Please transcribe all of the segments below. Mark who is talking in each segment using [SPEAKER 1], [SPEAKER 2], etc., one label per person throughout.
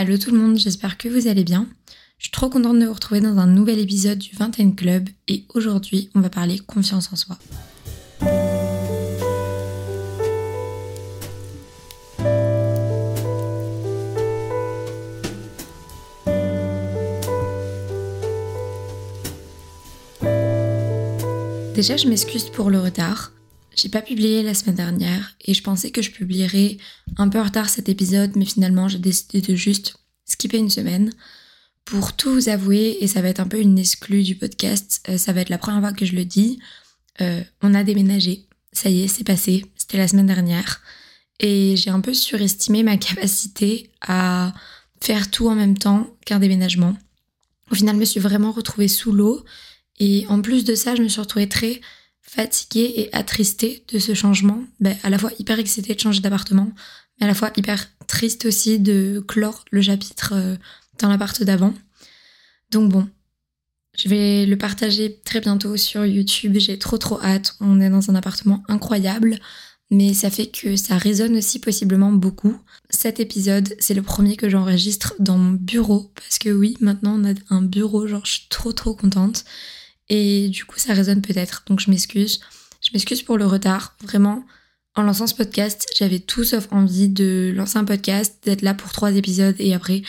[SPEAKER 1] Allô tout le monde, j'espère que vous allez bien. Je suis trop contente de vous retrouver dans un nouvel épisode du 21 Club et aujourd'hui on va parler confiance en soi. Déjà je m'excuse pour le retard. J'ai pas publié la semaine dernière et je pensais que je publierais un peu en retard cet épisode, mais finalement j'ai décidé de juste skipper une semaine. Pour tout vous avouer, et ça va être un peu une exclue du podcast, euh, ça va être la première fois que je le dis, euh, on a déménagé. Ça y est, c'est passé. C'était la semaine dernière. Et j'ai un peu surestimé ma capacité à faire tout en même temps qu'un déménagement. Au final, je me suis vraiment retrouvée sous l'eau. Et en plus de ça, je me suis retrouvée très fatiguée et attristée de ce changement. Ben, à la fois hyper excitée de changer d'appartement, mais à la fois hyper triste aussi de clore le chapitre euh, dans l'appart d'avant. Donc bon, je vais le partager très bientôt sur YouTube. J'ai trop trop hâte. On est dans un appartement incroyable, mais ça fait que ça résonne aussi possiblement beaucoup. Cet épisode, c'est le premier que j'enregistre dans mon bureau parce que oui, maintenant on a un bureau. Genre, je suis trop trop contente. Et du coup, ça résonne peut-être. Donc, je m'excuse. Je m'excuse pour le retard. Vraiment, en lançant ce podcast, j'avais tout sauf envie de lancer un podcast, d'être là pour trois épisodes et après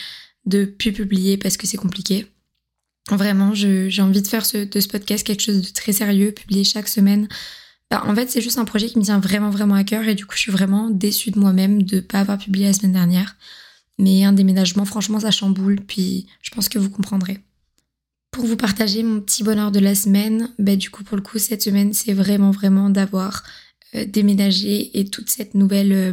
[SPEAKER 1] de plus publier parce que c'est compliqué. Vraiment, j'ai envie de faire ce, de ce podcast quelque chose de très sérieux, publier chaque semaine. Bah, en fait, c'est juste un projet qui me tient vraiment, vraiment à cœur et du coup, je suis vraiment déçue de moi-même de ne pas avoir publié la semaine dernière. Mais un déménagement, franchement, ça chamboule, puis je pense que vous comprendrez pour vous partager mon petit bonheur de la semaine, bah, du coup pour le coup cette semaine c'est vraiment vraiment d'avoir euh, déménagé et toute cette nouvelle euh,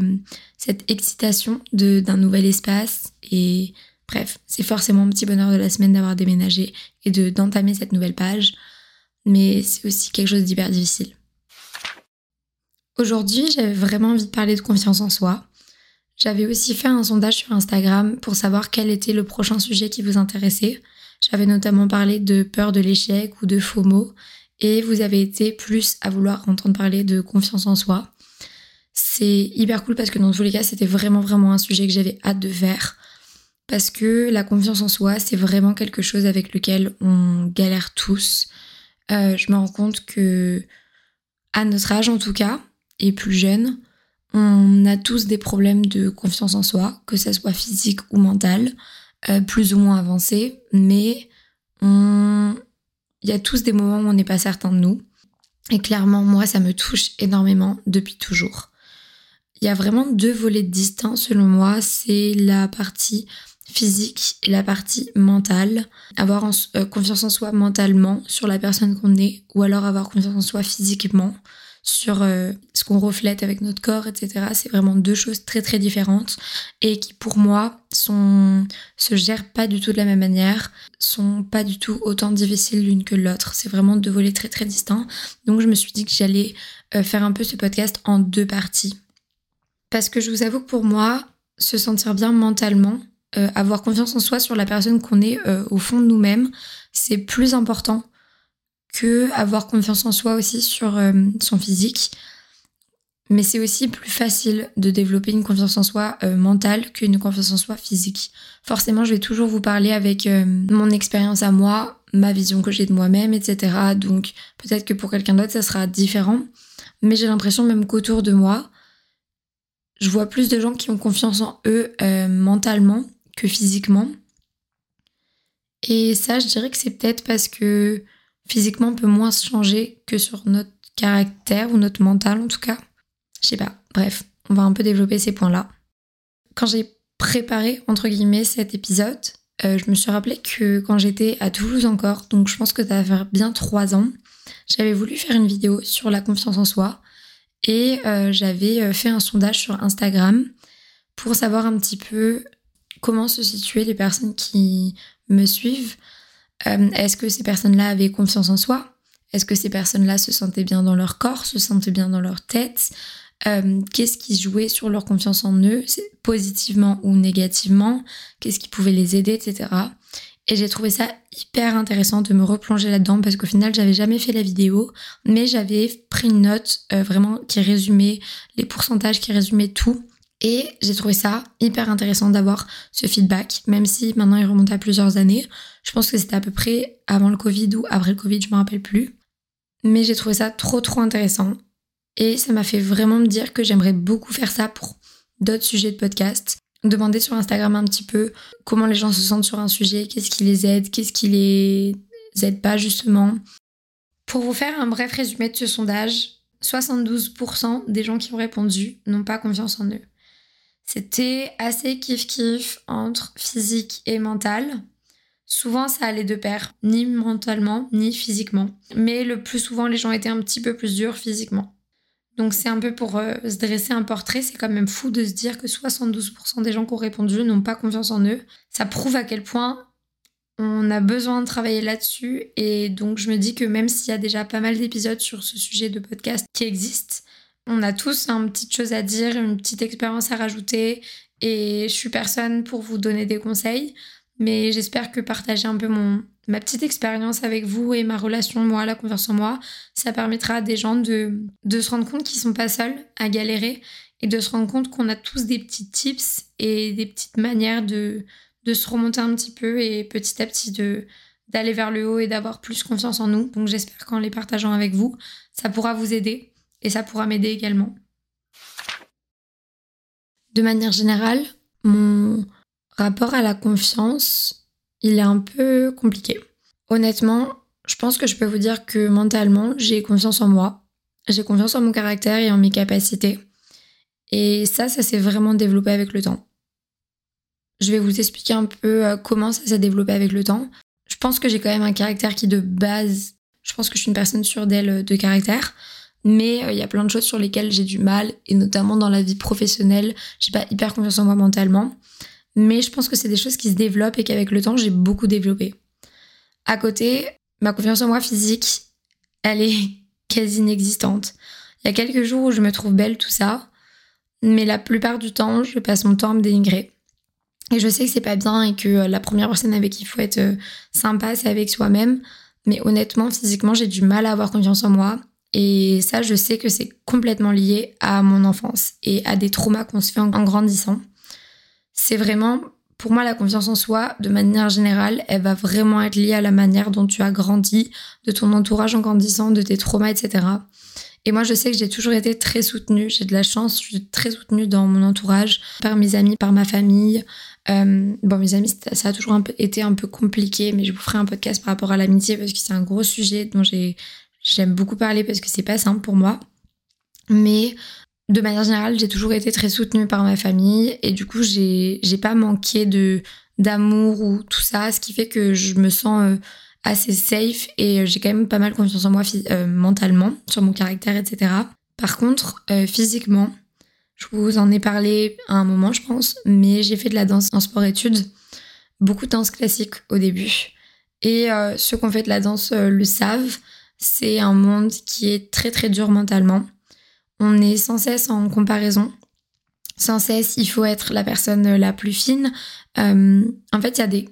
[SPEAKER 1] cette excitation d'un nouvel espace et bref c'est forcément mon petit bonheur de la semaine d'avoir déménagé et de d'entamer cette nouvelle page mais c'est aussi quelque chose d'hyper difficile. Aujourd'hui j'avais vraiment envie de parler de confiance en soi. J'avais aussi fait un sondage sur Instagram pour savoir quel était le prochain sujet qui vous intéressait. J'avais notamment parlé de peur de l'échec ou de mots et vous avez été plus à vouloir entendre parler de confiance en soi. C'est hyper cool parce que dans tous les cas, c'était vraiment vraiment un sujet que j'avais hâte de faire parce que la confiance en soi, c'est vraiment quelque chose avec lequel on galère tous. Euh, je me rends compte que à notre âge en tout cas, et plus jeune, on a tous des problèmes de confiance en soi, que ce soit physique ou mental. Euh, plus ou moins avancé, mais il y a tous des moments où on n'est pas certain de nous. Et clairement, moi, ça me touche énormément depuis toujours. Il y a vraiment deux volets distincts selon moi. C'est la partie physique et la partie mentale. Avoir euh, confiance en soi mentalement sur la personne qu'on est ou alors avoir confiance en soi physiquement sur euh, ce qu'on reflète avec notre corps, etc. C'est vraiment deux choses très très différentes et qui pour moi sont se gèrent pas du tout de la même manière, sont pas du tout autant difficiles l'une que l'autre. C'est vraiment deux volets très très distincts. Donc je me suis dit que j'allais euh, faire un peu ce podcast en deux parties. Parce que je vous avoue que pour moi, se sentir bien mentalement, euh, avoir confiance en soi sur la personne qu'on est au fond de nous-mêmes, c'est plus important avoir confiance en soi aussi sur euh, son physique. Mais c'est aussi plus facile de développer une confiance en soi euh, mentale qu'une confiance en soi physique. Forcément, je vais toujours vous parler avec euh, mon expérience à moi, ma vision que j'ai de moi-même, etc. Donc peut-être que pour quelqu'un d'autre, ça sera différent. Mais j'ai l'impression même qu'autour de moi, je vois plus de gens qui ont confiance en eux mentalement que physiquement. Et ça, je dirais que c'est peut-être parce que physiquement peut moins se changer que sur notre caractère ou notre mental en tout cas. Je sais pas. Bref, on va un peu développer ces points-là. Quand j'ai préparé entre guillemets cet épisode, euh, je me suis rappelé que quand j'étais à Toulouse encore, donc je pense que ça va faire bien trois ans, j'avais voulu faire une vidéo sur la confiance en soi et euh, j'avais euh, fait un sondage sur Instagram pour savoir un petit peu comment se situaient les personnes qui me suivent euh, est-ce que ces personnes-là avaient confiance en soi? Est-ce que ces personnes-là se sentaient bien dans leur corps, se sentaient bien dans leur tête? Euh, Qu'est-ce qui jouait sur leur confiance en eux, positivement ou négativement? Qu'est-ce qui pouvait les aider, etc. Et j'ai trouvé ça hyper intéressant de me replonger là-dedans parce qu'au final, j'avais jamais fait la vidéo, mais j'avais pris une note euh, vraiment qui résumait les pourcentages, qui résumait tout. Et j'ai trouvé ça hyper intéressant d'avoir ce feedback, même si maintenant il remonte à plusieurs années. Je pense que c'était à peu près avant le Covid ou après le Covid, je me rappelle plus. Mais j'ai trouvé ça trop trop intéressant. Et ça m'a fait vraiment me dire que j'aimerais beaucoup faire ça pour d'autres sujets de podcast. Demander sur Instagram un petit peu comment les gens se sentent sur un sujet, qu'est-ce qui les aide, qu'est-ce qui les aide pas justement. Pour vous faire un bref résumé de ce sondage, 72% des gens qui ont répondu n'ont pas confiance en eux. C'était assez kiff-kiff entre physique et mental. Souvent, ça allait de pair, ni mentalement, ni physiquement. Mais le plus souvent, les gens étaient un petit peu plus durs physiquement. Donc c'est un peu pour euh, se dresser un portrait, c'est quand même fou de se dire que 72% des gens qui ont répondu n'ont pas confiance en eux. Ça prouve à quel point on a besoin de travailler là-dessus et donc je me dis que même s'il y a déjà pas mal d'épisodes sur ce sujet de podcast qui existent, on a tous une petite chose à dire, une petite expérience à rajouter et je suis personne pour vous donner des conseils, mais j'espère que partager un peu mon, ma petite expérience avec vous et ma relation, moi, la confiance en moi, ça permettra à des gens de, de se rendre compte qu'ils sont pas seuls à galérer et de se rendre compte qu'on a tous des petits tips et des petites manières de, de se remonter un petit peu et petit à petit de d'aller vers le haut et d'avoir plus confiance en nous. Donc j'espère qu'en les partageant avec vous, ça pourra vous aider. Et ça pourra m'aider également. De manière générale, mon rapport à la confiance, il est un peu compliqué. Honnêtement, je pense que je peux vous dire que mentalement, j'ai confiance en moi. J'ai confiance en mon caractère et en mes capacités. Et ça, ça s'est vraiment développé avec le temps. Je vais vous expliquer un peu euh, comment ça s'est développé avec le temps. Je pense que j'ai quand même un caractère qui de base, je pense que je suis une personne sûre d'elle de caractère mais euh, il y a plein de choses sur lesquelles j'ai du mal, et notamment dans la vie professionnelle, j'ai pas hyper confiance en moi mentalement. Mais je pense que c'est des choses qui se développent et qu'avec le temps, j'ai beaucoup développé. À côté, ma confiance en moi physique, elle est quasi inexistante. Il y a quelques jours où je me trouve belle, tout ça, mais la plupart du temps, je passe mon temps à me dénigrer. Et je sais que c'est pas bien et que euh, la première personne avec qui il faut être euh, sympa, c'est avec soi-même. Mais honnêtement, physiquement, j'ai du mal à avoir confiance en moi. Et ça, je sais que c'est complètement lié à mon enfance et à des traumas qu'on se fait en grandissant. C'est vraiment, pour moi, la confiance en soi, de manière générale, elle va vraiment être liée à la manière dont tu as grandi, de ton entourage en grandissant, de tes traumas, etc. Et moi, je sais que j'ai toujours été très soutenue. J'ai de la chance, je suis très soutenue dans mon entourage, par mes amis, par ma famille. Euh, bon, mes amis, ça a toujours été un peu compliqué, mais je vous ferai un podcast par rapport à l'amitié parce que c'est un gros sujet dont j'ai J'aime beaucoup parler parce que c'est pas simple pour moi. Mais de manière générale, j'ai toujours été très soutenue par ma famille et du coup, j'ai pas manqué de d'amour ou tout ça, ce qui fait que je me sens euh, assez safe et euh, j'ai quand même pas mal confiance en moi euh, mentalement, sur mon caractère, etc. Par contre, physiquement, je vous en ai parlé à un moment, je pense, mais j'ai fait de la danse en sport-études, beaucoup de danse classique au début. Et ceux qui ont fait de la danse le savent, c'est un monde qui est très très dur mentalement. On est sans cesse en comparaison. Sans cesse, il faut être la personne la plus fine. Euh, en fait, il y a des.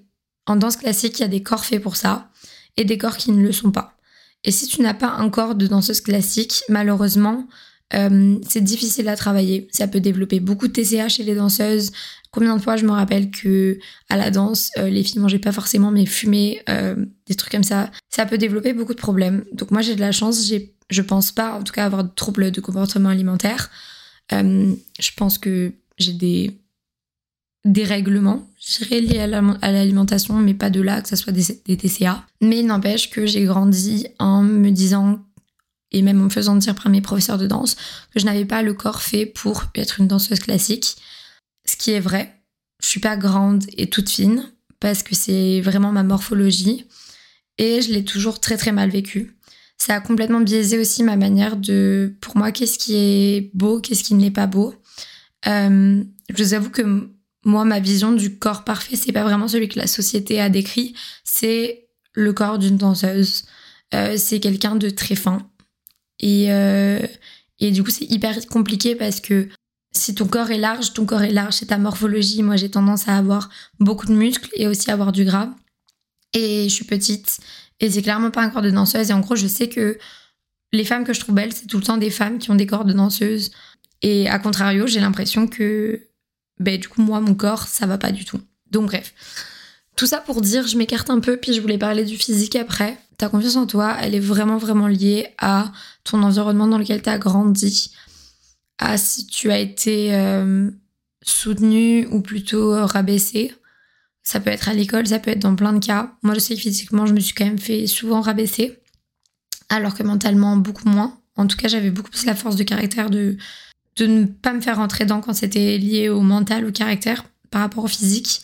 [SPEAKER 1] En danse classique, il y a des corps faits pour ça et des corps qui ne le sont pas. Et si tu n'as pas un corps de danseuse classique, malheureusement, euh, c'est difficile à travailler. Ça peut développer beaucoup de TCA chez les danseuses, Combien de fois je me rappelle que à la danse, euh, les filles mangeaient pas forcément mais fumaient, euh, des trucs comme ça. Ça peut développer beaucoup de problèmes. Donc moi j'ai de la chance, j'ai, je pense pas en tout cas avoir de troubles de comportement alimentaire. Je pense que j'ai des dérèglements, je liés à l'alimentation, mais pas de là que ce soit des, des TCA. Mais il n'empêche que j'ai grandi en me disant et même en me faisant dire par mes professeurs de danse que je n'avais pas le corps fait pour être une danseuse classique ce qui est vrai. Je suis pas grande et toute fine parce que c'est vraiment ma morphologie et je l'ai toujours très très mal vécu. Ça a complètement biaisé aussi ma manière de, pour moi, qu'est-ce qui est beau, qu'est-ce qui n'est pas beau. Euh, je vous avoue que moi, ma vision du corps parfait, c'est pas vraiment celui que la société a décrit. C'est le corps d'une danseuse. Euh, c'est quelqu'un de très fin. Et, euh, et du coup, c'est hyper compliqué parce que si ton corps est large, ton corps est large, c'est ta morphologie. Moi, j'ai tendance à avoir beaucoup de muscles et aussi avoir du gras. Et je suis petite. Et c'est clairement pas un corps de danseuse. Et en gros, je sais que les femmes que je trouve belles, c'est tout le temps des femmes qui ont des corps de danseuses. Et à contrario, j'ai l'impression que, ben, du coup, moi, mon corps, ça va pas du tout. Donc, bref. Tout ça pour dire, je m'écarte un peu, puis je voulais parler du physique après. Ta confiance en toi, elle est vraiment, vraiment liée à ton environnement dans lequel tu as grandi, à si tu as été euh, soutenu ou plutôt euh, rabaissé. Ça peut être à l'école, ça peut être dans plein de cas. Moi, je sais que physiquement, je me suis quand même fait souvent rabaisser, alors que mentalement, beaucoup moins. En tout cas, j'avais beaucoup plus la force de caractère de, de ne pas me faire rentrer dedans quand c'était lié au mental, au caractère, par rapport au physique.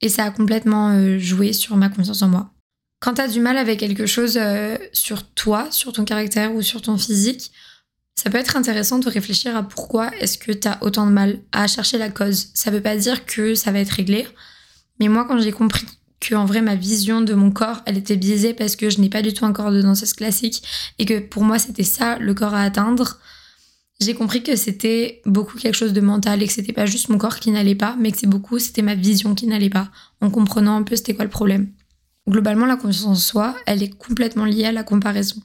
[SPEAKER 1] Et ça a complètement euh, joué sur ma confiance en moi. Quand tu as du mal avec quelque chose euh, sur toi, sur ton caractère ou sur ton physique, ça peut être intéressant de réfléchir à pourquoi est-ce que tu as autant de mal à chercher la cause. Ça veut pas dire que ça va être réglé, mais moi quand j'ai compris que en vrai ma vision de mon corps, elle était biaisée parce que je n'ai pas du tout un corps de danseuse classique et que pour moi c'était ça le corps à atteindre, j'ai compris que c'était beaucoup quelque chose de mental et que c'était pas juste mon corps qui n'allait pas, mais que c'est beaucoup c'était ma vision qui n'allait pas, en comprenant un peu c'était quoi le problème. Globalement, la confiance en soi, elle est complètement liée à la comparaison.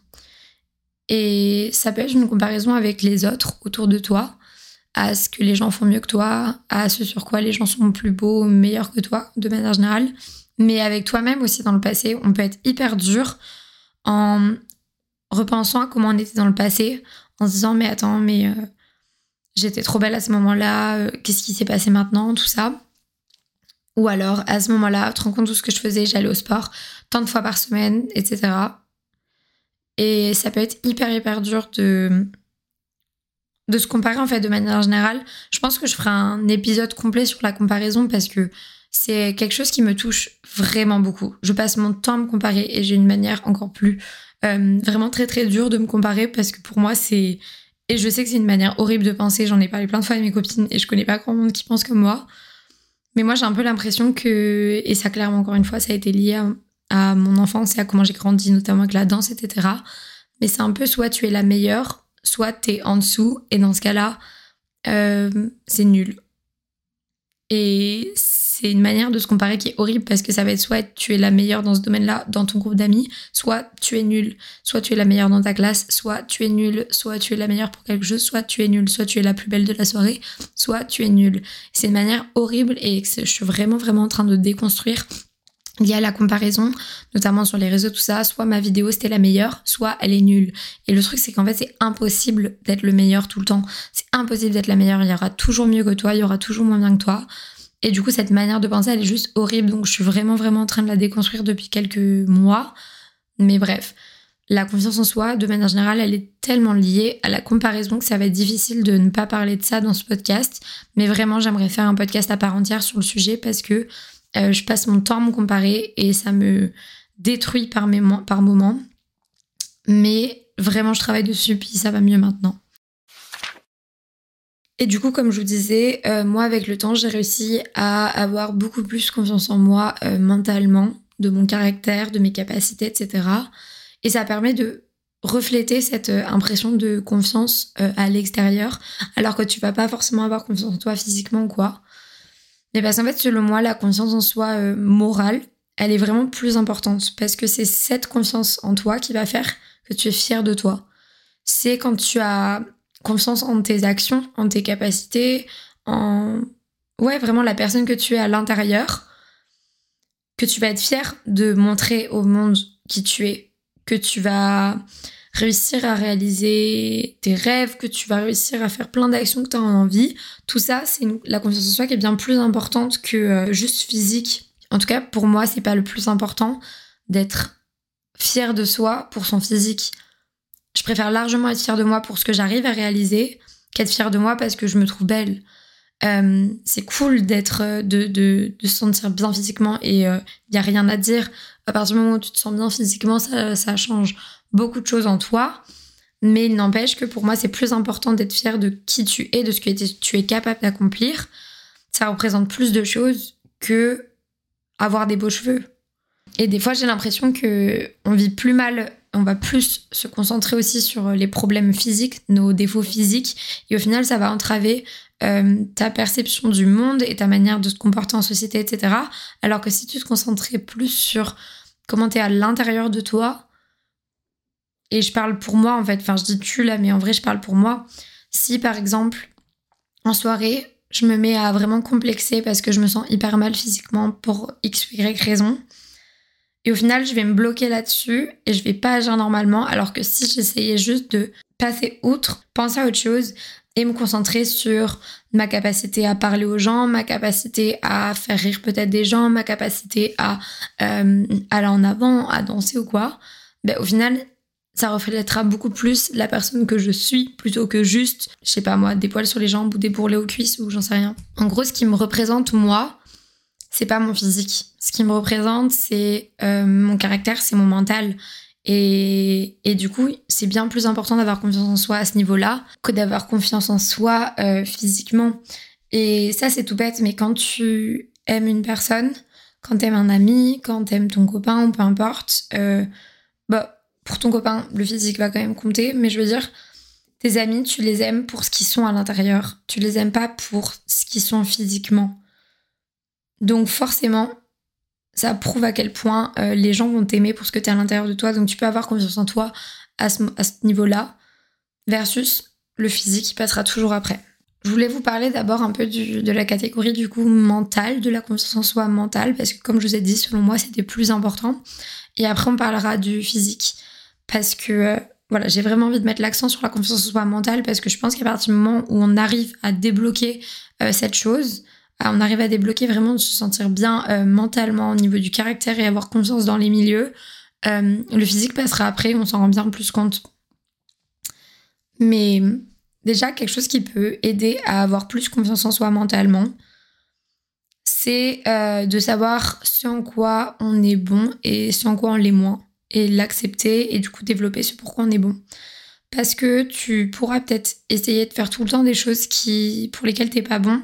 [SPEAKER 1] Et ça peut être une comparaison avec les autres autour de toi, à ce que les gens font mieux que toi, à ce sur quoi les gens sont plus beaux, meilleurs que toi, de manière générale. Mais avec toi-même aussi dans le passé, on peut être hyper dur en repensant à comment on était dans le passé, en se disant mais attends, mais euh, j'étais trop belle à ce moment-là, euh, qu'est-ce qui s'est passé maintenant, tout ça. Ou alors à ce moment-là, tu te rends compte de ce que je faisais, j'allais au sport tant de fois par semaine, etc. Et ça peut être hyper, hyper dur de, de se comparer, en fait, de manière générale. Je pense que je ferai un épisode complet sur la comparaison parce que c'est quelque chose qui me touche vraiment beaucoup. Je passe mon temps à me comparer et j'ai une manière encore plus euh, vraiment très très dure de me comparer parce que pour moi c'est et je sais que c'est une manière horrible de penser. J'en ai parlé plein de fois avec mes copines et je connais pas grand monde qui pense comme moi. Mais moi j'ai un peu l'impression que et ça clairement encore une fois ça a été lié à, mon enfance et à comment j'ai grandi, notamment avec la danse, etc. Mais c'est un peu soit tu es la meilleure, soit tu es en dessous, et dans ce cas-là, euh, c'est nul. Et c'est une manière de se comparer qui est horrible parce que ça va être soit tu es la meilleure dans ce domaine-là, dans ton groupe d'amis, soit tu es nul, soit tu es la meilleure dans ta classe, soit tu es nul, soit tu es la meilleure pour quelque chose, soit tu es nul, soit tu es la plus belle de la soirée, soit tu es nul. C'est une manière horrible et je suis vraiment vraiment en train de déconstruire il y a la comparaison, notamment sur les réseaux, tout ça. Soit ma vidéo c'était la meilleure, soit elle est nulle. Et le truc c'est qu'en fait c'est impossible d'être le meilleur tout le temps. C'est impossible d'être la meilleure. Il y aura toujours mieux que toi, il y aura toujours moins bien que toi. Et du coup cette manière de penser elle est juste horrible. Donc je suis vraiment vraiment en train de la déconstruire depuis quelques mois. Mais bref, la confiance en soi, de manière générale, elle est tellement liée à la comparaison que ça va être difficile de ne pas parler de ça dans ce podcast. Mais vraiment j'aimerais faire un podcast à part entière sur le sujet parce que euh, je passe mon temps à me comparer et ça me détruit par, mes, par moments. Mais vraiment, je travaille dessus, puis ça va mieux maintenant. Et du coup, comme je vous disais, euh, moi, avec le temps, j'ai réussi à avoir beaucoup plus confiance en moi euh, mentalement, de mon caractère, de mes capacités, etc. Et ça permet de refléter cette impression de confiance à l'extérieur, alors que tu vas pas forcément avoir confiance en toi physiquement ou quoi. Mais parce qu'en fait, selon moi, la confiance en soi euh, morale, elle est vraiment plus importante parce que c'est cette confiance en toi qui va faire que tu es fier de toi. C'est quand tu as confiance en tes actions, en tes capacités, en ouais, vraiment la personne que tu es à l'intérieur que tu vas être fier de montrer au monde qui tu es, que tu vas réussir à réaliser tes rêves, que tu vas réussir à faire plein d'actions que tu as envie. Tout ça, c'est la confiance en soi qui est bien plus importante que euh, juste physique. En tout cas, pour moi, c'est pas le plus important d'être fier de soi pour son physique. Je préfère largement être fier de moi pour ce que j'arrive à réaliser qu'être fier de moi parce que je me trouve belle. Euh, c'est cool d'être euh, de, de, se sentir bien physiquement et il n'y a rien à dire. À partir du moment où tu te sens bien physiquement, ça, ça change beaucoup de choses en toi. Mais il n'empêche que pour moi, c'est plus important d'être fier de qui tu es, de ce que tu es capable d'accomplir. Ça représente plus de choses que avoir des beaux cheveux. Et des fois, j'ai l'impression que on vit plus mal, on va plus se concentrer aussi sur les problèmes physiques, nos défauts physiques, et au final, ça va entraver euh, ta perception du monde et ta manière de se comporter en société, etc. Alors que si tu te concentrais plus sur comment tu es à l'intérieur de toi, et je parle pour moi en fait, enfin je dis tu là, mais en vrai je parle pour moi. Si par exemple en soirée, je me mets à vraiment complexer parce que je me sens hyper mal physiquement pour x ou y raison. Et au final, je vais me bloquer là-dessus et je vais pas agir normalement alors que si j'essayais juste de passer outre, penser à autre chose et me concentrer sur ma capacité à parler aux gens, ma capacité à faire rire peut-être des gens, ma capacité à euh, aller en avant, à danser ou quoi, ben, au final, ça reflètera beaucoup plus la personne que je suis plutôt que juste, je sais pas moi, des poils sur les jambes ou des bourrelets aux cuisses ou j'en sais rien. En gros, ce qui me représente moi, c'est pas mon physique. Ce qui me représente, c'est euh, mon caractère, c'est mon mental. Et, et du coup, c'est bien plus important d'avoir confiance en soi à ce niveau-là que d'avoir confiance en soi euh, physiquement. Et ça, c'est tout bête, mais quand tu aimes une personne, quand t'aimes un ami, quand t'aimes ton copain, peu importe, euh, bah, pour ton copain, le physique va quand même compter, mais je veux dire, tes amis, tu les aimes pour ce qu'ils sont à l'intérieur. Tu les aimes pas pour ce qu'ils sont physiquement. Donc forcément, ça prouve à quel point euh, les gens vont t'aimer pour ce que tu es à l'intérieur de toi. Donc tu peux avoir confiance en toi à ce, niveau-là, versus le physique qui passera toujours après. Je voulais vous parler d'abord un peu de la catégorie du coup mentale, de la confiance en soi mentale, parce que comme je vous ai dit, selon moi, c'était plus important. Et après, on parlera du physique, parce que euh, voilà, j'ai vraiment envie de mettre l'accent sur la confiance en soi mentale, parce que je pense qu'à partir du moment où on arrive à débloquer euh, cette chose, on arrive à débloquer vraiment de se sentir bien euh, mentalement au niveau du caractère et avoir confiance dans les milieux. Euh, le physique passera après, on s'en rend bien plus compte. Mais déjà, quelque chose qui peut aider à avoir plus confiance en soi mentalement, c'est euh, de savoir ce en quoi on est bon et ce en quoi on l'est moins. Et l'accepter et du coup développer ce pourquoi on est bon. Parce que tu pourras peut-être essayer de faire tout le temps des choses qui, pour lesquelles t'es pas bon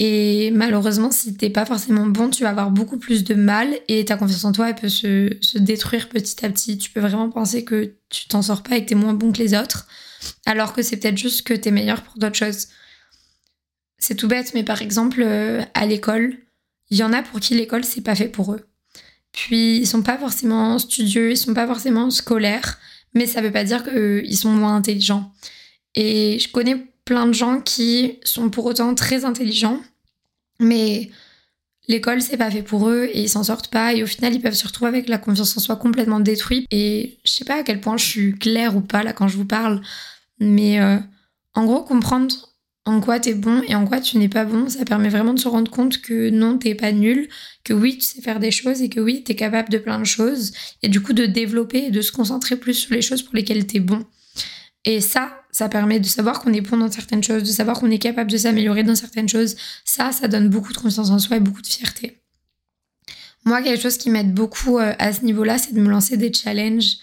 [SPEAKER 1] et malheureusement, si t'es pas forcément bon, tu vas avoir beaucoup plus de mal et ta confiance en toi, elle peut se, détruire petit à petit. Tu peux vraiment penser que tu t'en sors pas et que t'es moins bon que les autres, alors que c'est peut-être juste que t'es meilleur pour d'autres choses. C'est tout bête, mais par exemple, euh, à l'école, il y en a pour qui l'école, c'est pas fait pour eux. Puis, ils sont pas forcément studieux, ils sont pas forcément scolaires, mais ça veut pas dire qu'ils sont moins intelligents. Et je connais plein de gens qui sont pour autant très intelligents, mais l'école c'est pas fait pour eux et ils s'en sortent pas et au final ils peuvent se retrouver avec la confiance en soi complètement détruite et je sais pas à quel point je suis claire ou pas là quand je vous parle, mais euh, en gros comprendre en quoi t'es bon et en quoi tu n'es pas bon, ça permet vraiment de se rendre compte que non, t'es pas nul, que oui, tu sais faire des choses et que oui, t'es capable de plein de choses, et du coup de développer et de se concentrer plus sur les choses pour lesquelles t'es bon. Et ça, ça permet de savoir qu'on est bon dans certaines choses, de savoir qu'on est capable de s'améliorer dans certaines choses. Ça, ça donne beaucoup de confiance en soi et beaucoup de fierté. Moi, quelque chose qui m'aide beaucoup euh, à ce niveau-là, c'est de me lancer des challenges,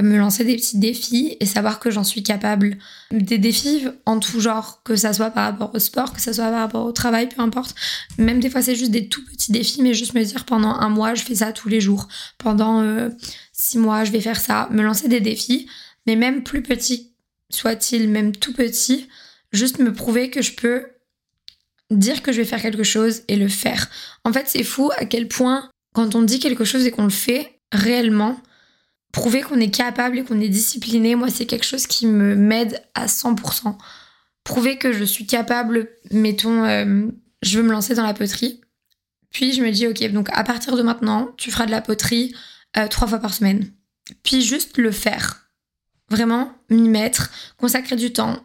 [SPEAKER 1] euh, me lancer des petits défis et savoir que j'en suis capable. Des défis en tout genre, que ça soit par rapport au sport, que ça soit par rapport au travail, peu importe. Même des fois, c'est juste des tout petits défis, mais juste me dire pendant un mois, je fais ça tous les jours. Pendant euh, six mois, je vais faire ça. Me lancer des défis, mais même plus petits soit-il même tout petit, juste me prouver que je peux dire que je vais faire quelque chose et le faire. En fait, c'est fou à quel point, quand on dit quelque chose et qu'on le fait réellement, prouver qu'on est capable et qu'on est discipliné, moi, c'est quelque chose qui me m'aide à 100%. Prouver que je suis capable, mettons, euh, je veux me lancer dans la poterie. Puis je me dis, ok, donc à partir de maintenant, tu feras de la poterie euh, trois fois par semaine. Puis juste le faire vraiment m'y mettre, consacrer du temps,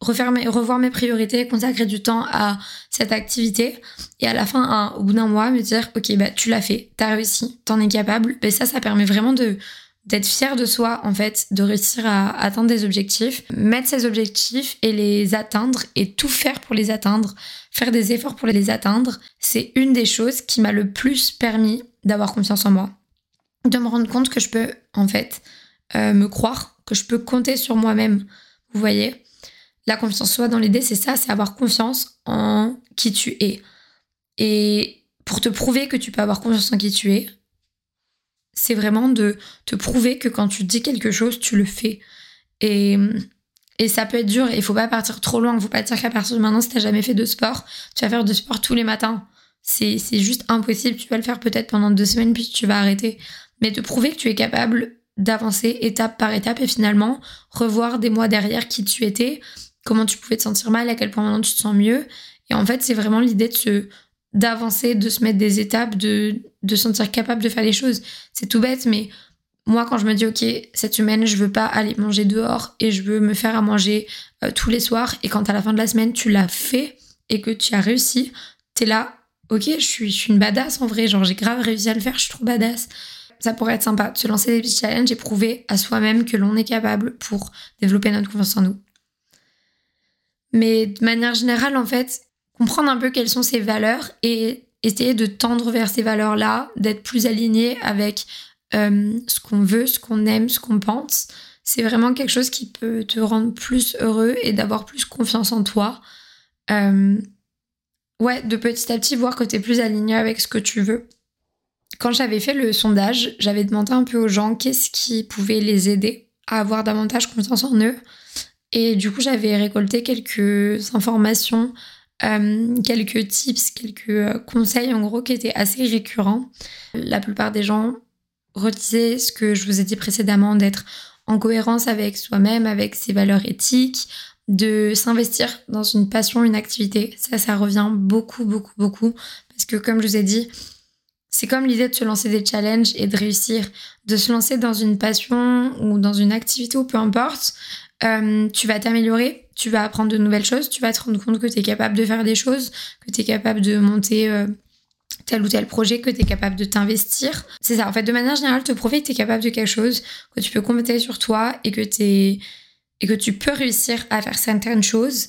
[SPEAKER 1] refaire revoir mes priorités, consacrer du temps à cette activité et à la fin, au bout d'un mois, me dire ok bah tu l'as fait, t'as réussi, t'en es capable. Et ça, ça permet vraiment de d'être fier de soi en fait, de réussir à atteindre des objectifs, mettre ces objectifs et les atteindre et tout faire pour les atteindre, faire des efforts pour les atteindre, c'est une des choses qui m'a le plus permis d'avoir confiance en moi, de me rendre compte que je peux en fait euh, me croire que je peux compter sur moi-même. Vous voyez? La confiance en soi dans l'idée, c'est ça, c'est avoir confiance en qui tu es. Et pour te prouver que tu peux avoir confiance en qui tu es, c'est vraiment de te prouver que quand tu dis quelque chose, tu le fais. Et, et ça peut être dur, il faut pas partir trop loin, il faut pas dire qu'à partir de maintenant, si t'as jamais fait de sport, tu vas faire de sport tous les matins. C'est juste impossible, tu vas le faire peut-être pendant deux semaines, puis tu vas arrêter. Mais te prouver que tu es capable d'avancer étape par étape et finalement revoir des mois derrière qui tu étais comment tu pouvais te sentir mal, à quel point maintenant tu te sens mieux. Et en fait, c'est vraiment l'idée de se d'avancer, de se mettre des étapes, de, de se sentir capable de faire les choses. C'est tout bête, mais moi, quand je me dis, OK, cette semaine, je veux pas aller manger dehors et je veux me faire à manger euh, tous les soirs, et quand à la fin de la semaine, tu l'as fait et que tu as réussi, t'es là, OK, je suis, je suis une badass en vrai, genre j'ai grave réussi à le faire, je suis trop badass. Ça pourrait être sympa de se lancer des petits challenges et prouver à soi-même que l'on est capable pour développer notre confiance en nous. Mais de manière générale, en fait, comprendre un peu quelles sont ses valeurs et essayer de tendre vers ces valeurs-là, d'être plus aligné avec euh, ce qu'on veut, ce qu'on aime, ce qu'on pense. C'est vraiment quelque chose qui peut te rendre plus heureux et d'avoir plus confiance en toi. Euh, ouais, de petit à petit voir que tu es plus aligné avec ce que tu veux. Quand j'avais fait le sondage, j'avais demandé un peu aux gens qu'est-ce qui pouvait les aider à avoir davantage confiance en eux. Et du coup, j'avais récolté quelques informations, euh, quelques tips, quelques euh, conseils en gros qui étaient assez récurrents. La plupart des gens redisaient ce que je vous ai dit précédemment, d'être en cohérence avec soi-même, avec ses valeurs éthiques, de s'investir dans une passion, une activité. Ça, ça revient beaucoup, beaucoup, beaucoup. Parce que comme je vous ai dit, c'est comme l'idée de se lancer des challenges et de réussir, de se lancer dans une passion ou dans une activité ou peu importe. Euh, tu vas t'améliorer, tu vas apprendre de nouvelles choses, tu vas te rendre compte que tu es capable de faire des choses, que tu es capable de monter euh, tel ou tel projet, que tu es capable de t'investir. C'est ça, en fait, de manière générale, te prouver que tu es capable de quelque chose, que tu peux compter sur toi et que, et que tu peux réussir à faire certaines choses.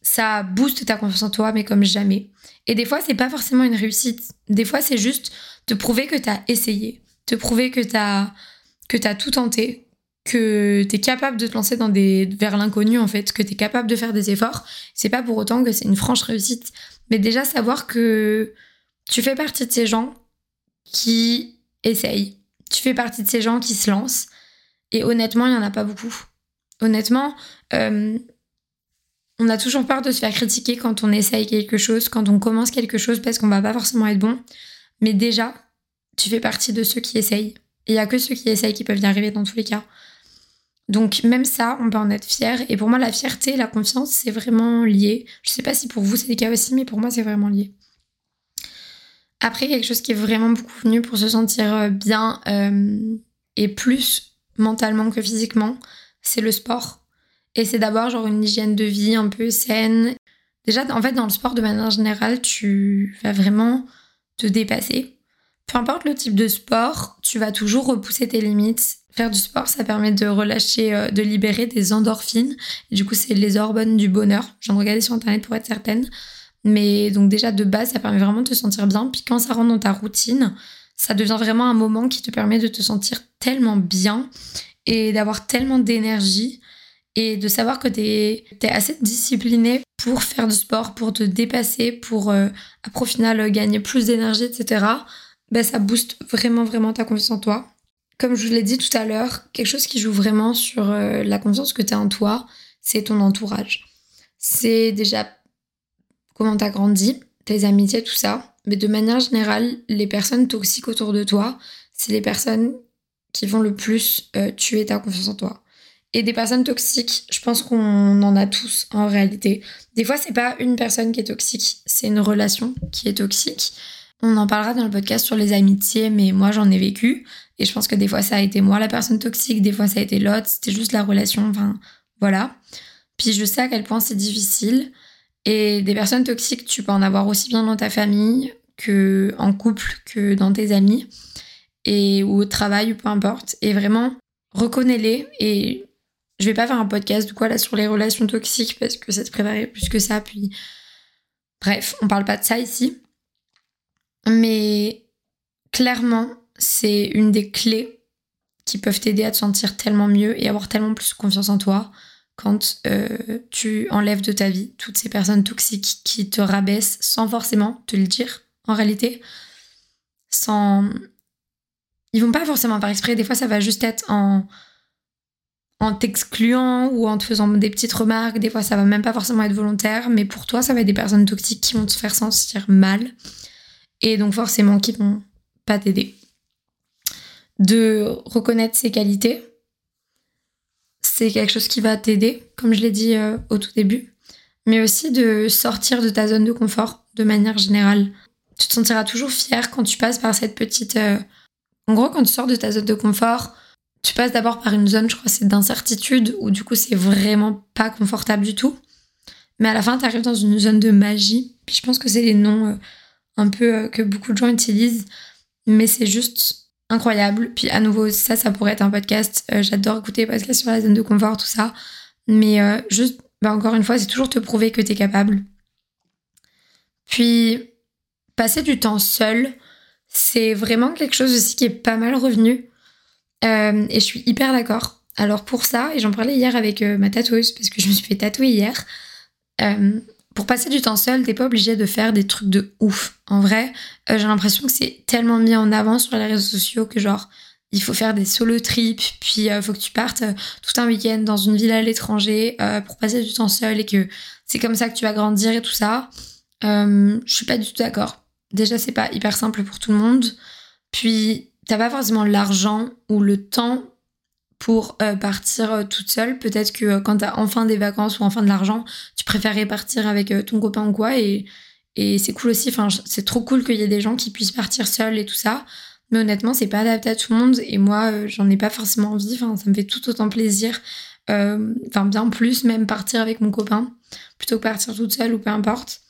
[SPEAKER 1] Ça booste ta confiance en toi, mais comme jamais. Et des fois, c'est pas forcément une réussite. Des fois, c'est juste te prouver que tu as essayé, te prouver que tu as, que as tout tenté, que tu es capable de te lancer dans des vers l'inconnu en fait, que tu es capable de faire des efforts, c'est pas pour autant que c'est une franche réussite, mais déjà savoir que tu fais partie de ces gens qui essayent, tu fais partie de ces gens qui se lancent et honnêtement, il y en a pas beaucoup. Honnêtement, euh, on a toujours peur de se faire critiquer quand on essaye quelque chose, quand on commence quelque chose parce qu'on va pas forcément être bon, mais déjà, tu fais partie de ceux qui essayent. Il y a que ceux qui essayent qui peuvent y arriver dans tous les cas. Donc même ça, on peut en être fier. Et pour moi, la fierté, la confiance, c'est vraiment lié. Je sais pas si pour vous c'est le cas aussi, mais pour moi, c'est vraiment lié. Après, quelque chose qui est vraiment beaucoup venu pour se sentir euh, bien euh, et plus mentalement que physiquement, c'est le sport. Et c'est d'abord genre une hygiène de vie un peu saine. Déjà, en fait, dans le sport de manière générale, tu vas vraiment te dépasser. Peu importe le type de sport, tu vas toujours repousser tes limites Faire du sport, ça permet de relâcher, euh, de libérer des endorphines. du coup, c'est les hormones du bonheur. J'en regardais sur internet pour être certaine. Mais donc déjà de base, ça permet vraiment de te sentir bien. Puis quand ça rentre dans ta routine, ça devient vraiment un moment qui te permet de te sentir tellement bien et d'avoir tellement d'énergie et de savoir que tu es, assez discipliné pour faire du sport, pour te dépasser, pour euh, après au final gagner plus d'énergie, etc. Ben, ça booste vraiment vraiment ta confiance en toi. Comme je vous l'ai dit tout à l'heure, quelque chose qui joue vraiment sur euh, la confiance que tu as en toi, c'est ton entourage. C'est déjà comment tu as grandi, tes amitiés, tout ça. Mais de manière générale, les personnes toxiques autour de toi, c'est les personnes qui vont le plus euh, tuer ta confiance en toi. Et des personnes toxiques, je pense qu'on en a tous en réalité. Des fois, c'est pas une personne qui est toxique, c'est une relation qui est toxique. On en parlera dans le podcast sur les amitiés, mais moi j'en ai vécu. Et je pense que des fois ça a été moi la personne toxique, des fois ça a été l'autre, c'était juste la relation, enfin voilà. Puis je sais à quel point c'est difficile. Et des personnes toxiques, tu peux en avoir aussi bien dans ta famille que en couple, que dans tes amis, et ou au travail, peu importe. Et vraiment, reconnais-les. Et je vais pas faire un podcast du quoi sur les relations toxiques parce que ça te préparait plus que ça. Puis bref, on parle pas de ça ici. Mais clairement, c'est une des clés qui peuvent t'aider à te sentir tellement mieux et avoir tellement plus confiance en toi quand euh, tu enlèves de ta vie toutes ces personnes toxiques qui te rabaissent sans forcément te le dire en réalité. Sans. Ils vont pas forcément faire exprès, des fois ça va juste être en en t'excluant ou en te faisant des petites remarques. Des fois, ça va même pas forcément être volontaire, mais pour toi, ça va être des personnes toxiques qui vont te faire sentir mal et donc forcément qui vont pas t'aider. De reconnaître ses qualités, c'est quelque chose qui va t'aider, comme je l'ai dit euh, au tout début, mais aussi de sortir de ta zone de confort de manière générale. Tu te sentiras toujours fier quand tu passes par cette petite... Euh, en gros, quand tu sors de ta zone de confort, tu passes d'abord par une zone, je crois, c'est d'incertitude, où du coup, c'est vraiment pas confortable du tout. Mais à la fin, tu arrives dans une zone de magie. Puis je pense que c'est les noms euh, un peu que beaucoup de gens utilisent. Mais c'est juste incroyable. Puis à nouveau, ça, ça pourrait être un podcast. Euh, j'adore écouter les podcasts sur la zone de confort, tout ça. Mais euh, juste, bah, encore une fois, c'est toujours te prouver que tu es capable. Puis, passer du temps seul, c'est vraiment quelque chose aussi qui est pas mal revenu. Euh, et je suis hyper d'accord. Alors pour ça, et j'en parlais hier avec ma tatoueuse, parce que je me suis fait tatouer hier, pour passer du temps seul, t'es pas obligé de faire des trucs de ouf. En vrai, euh, j'ai l'impression que c'est tellement mis en avant sur les réseaux sociaux que genre il faut faire des solo trips, puis il euh, faut que tu partes euh, tout un week-end dans une ville à l'étranger pour passer du temps seul et que c'est comme ça que tu vas grandir et tout ça. je suis pas du tout d'accord. Déjà, c'est pas hyper simple pour tout le monde. Puis, t'as pas forcément l'argent ou le temps pour euh, partir euh, toute seule. Peut-être que euh, quand t'as enfin des vacances ou enfin de l'argent, tu préférerais partir avec ton copain ou quoi. Et, et c'est cool aussi. Enfin, c'est trop cool qu'il y ait des gens qui puissent partir seuls et tout ça. Mais honnêtement, c'est pas adapté à tout le monde. Et moi, j'en ai pas forcément envie. Enfin, ça me fait tout autant plaisir. Enfin, bien plus même partir avec mon copain plutôt que partir toute seule ou peu importe.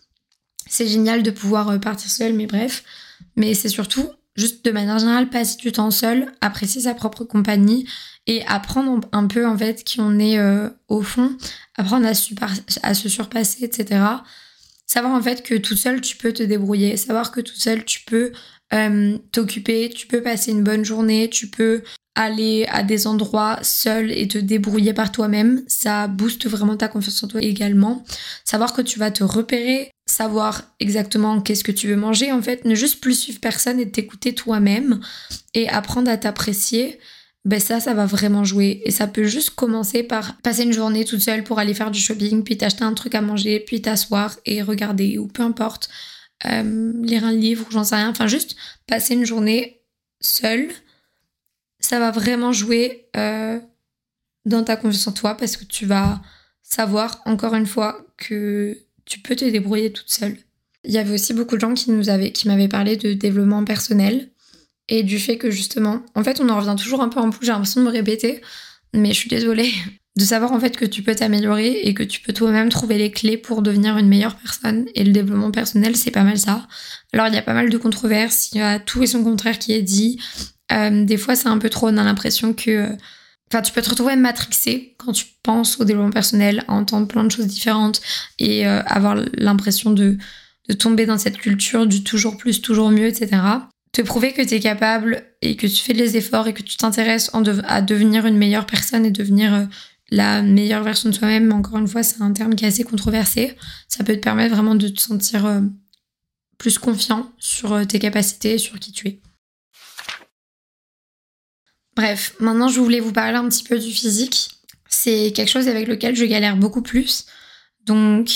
[SPEAKER 1] C'est génial de pouvoir partir seule, mais bref. Mais c'est surtout juste de manière générale passer du temps seul, apprécier sa propre compagnie et apprendre un peu en fait qui on est euh, au fond, apprendre à, se surpasser, etc. Savoir en fait que tout seul tu peux te débrouiller, savoir que tout seul tu peux euh, t'occuper, tu peux passer une bonne journée, tu peux aller à des endroits seul et te débrouiller par toi-même, ça booste vraiment ta confiance en toi également. Savoir que tu vas te repérer, savoir exactement qu'est-ce que tu veux manger, en fait, ne juste plus suivre personne et t'écouter toi-même et apprendre à t'apprécier. Ben ça, ça va vraiment jouer. Et ça peut juste commencer par passer une journée toute seule pour aller faire du shopping, puis t'acheter un truc à manger, puis t'asseoir et regarder, ou peu importe, euh, lire un livre, j'en sais rien. Enfin, juste passer une journée seule ça va vraiment jouer euh, dans ta confiance en toi parce que tu vas savoir encore une fois que tu peux te débrouiller toute seule. Il y avait aussi beaucoup de gens qui nous avaient, qui m'avaient parlé de développement personnel et du fait que justement, en fait, on en revient toujours un peu en boucle. J'ai l'impression de me répéter, mais je suis désolée de savoir en fait que tu peux t'améliorer et que tu peux toi-même trouver les clés pour devenir une meilleure personne. Et le développement personnel, c'est pas mal ça. Alors il y a pas mal de controverses, il y a tout et son contraire qui est dit. Euh, des fois, c'est un peu trop. On a l'impression que. Enfin, tu peux te retrouver matrixé quand tu penses au développement personnel, à entendre plein de choses différentes et euh, avoir l'impression de, tomber dans cette culture du toujours plus, toujours mieux, etc. Te prouver que tu es capable et que tu fais les efforts et que tu t'intéresses à devenir une meilleure personne et devenir euh, la meilleure version de toi-même. Encore une fois, c'est un terme qui est assez controversé. Ça peut te permettre vraiment de te sentir plus confiant sur tes capacités sur qui tu es. Bref, maintenant je voulais vous parler un petit peu du physique. C'est quelque chose avec lequel je galère beaucoup plus. Donc